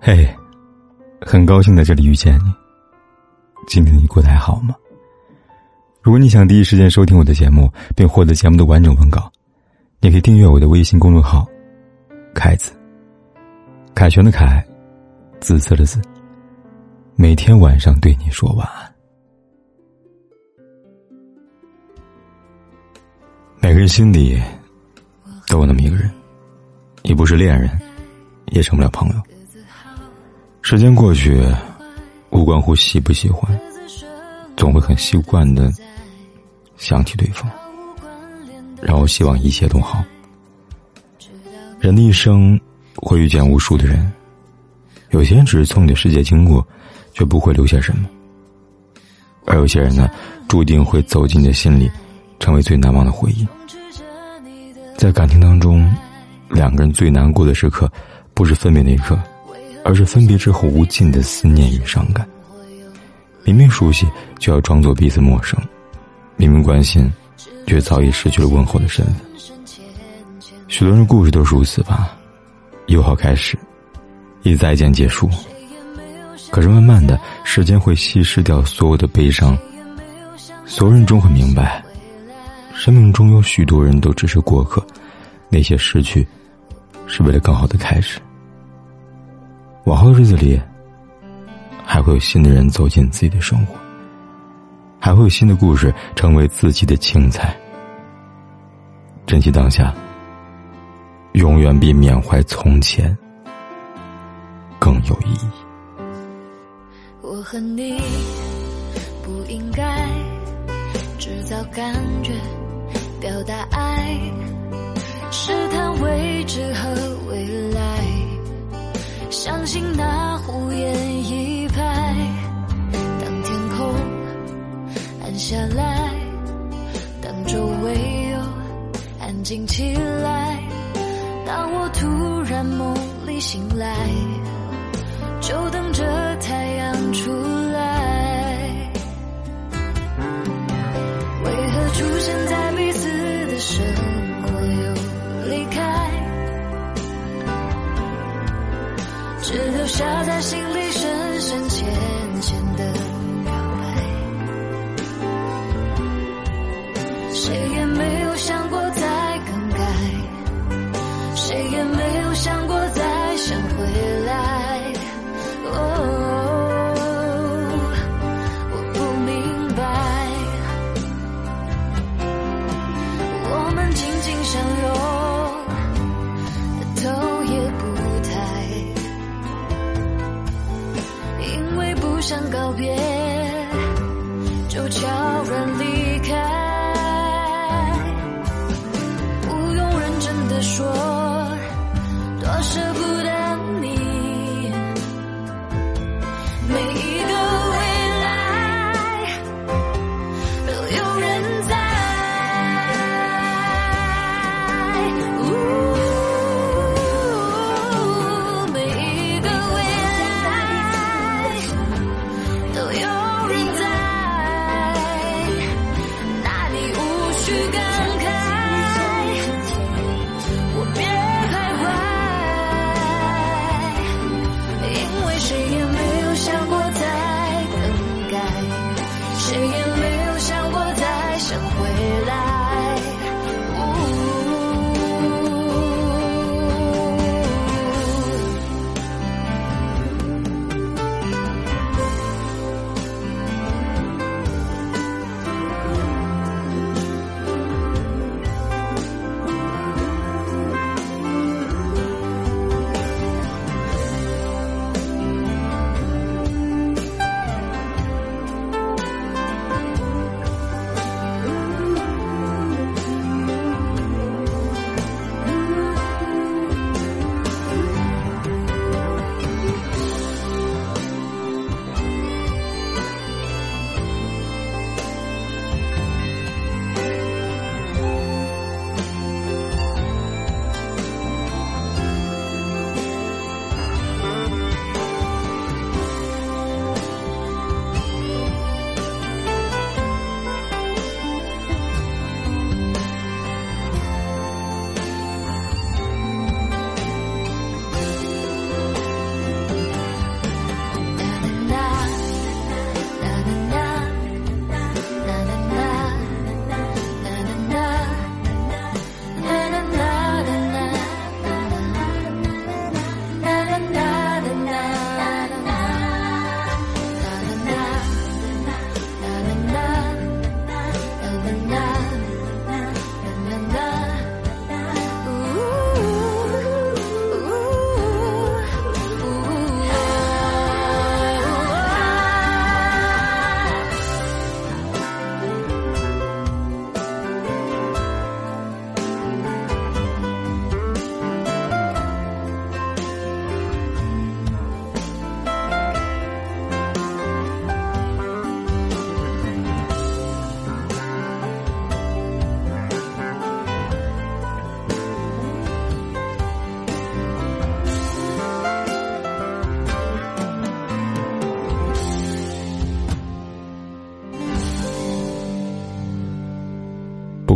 嘿，很高兴在这里遇见你。今天你过得还好吗？如果你想第一时间收听我的节目，并获得节目的完整文稿，你可以订阅我的微信公众号“凯子”。凯旋的凯，紫色的紫。每天晚上对你说晚安。每个人心里都有那么一个人，你不是恋人，也成不了朋友。时间过去，无关乎喜不喜欢，总会很习惯的想起对方，然后希望一切都好。人的一生会遇见无数的人，有些人只是从你的世界经过，却不会留下什么；而有些人呢，注定会走进你的心里，成为最难忘的回忆。在感情当中，两个人最难过的时刻，不是分别那一刻。而是分别之后无尽的思念与伤感。明明熟悉，就要装作彼此陌生；明明关心，却早已失去了问候的身份。许多人故事都是如此吧，友好开始，一再见结束。可是慢慢的时间会稀释掉所有的悲伤，所有人终会明白，生命中有许多人都只是过客，那些失去，是为了更好的开始。往后的日子里，还会有新的人走进自己的生活，还会有新的故事成为自己的青菜。珍惜当下，永远比缅怀从前更有意义。我和你不应该制造感觉，表达爱，试探未知和未来。相信那胡言一拍，当天空暗下来，当周围又安静起来，当我突然梦里醒来，留下在心里深深浅浅的就悄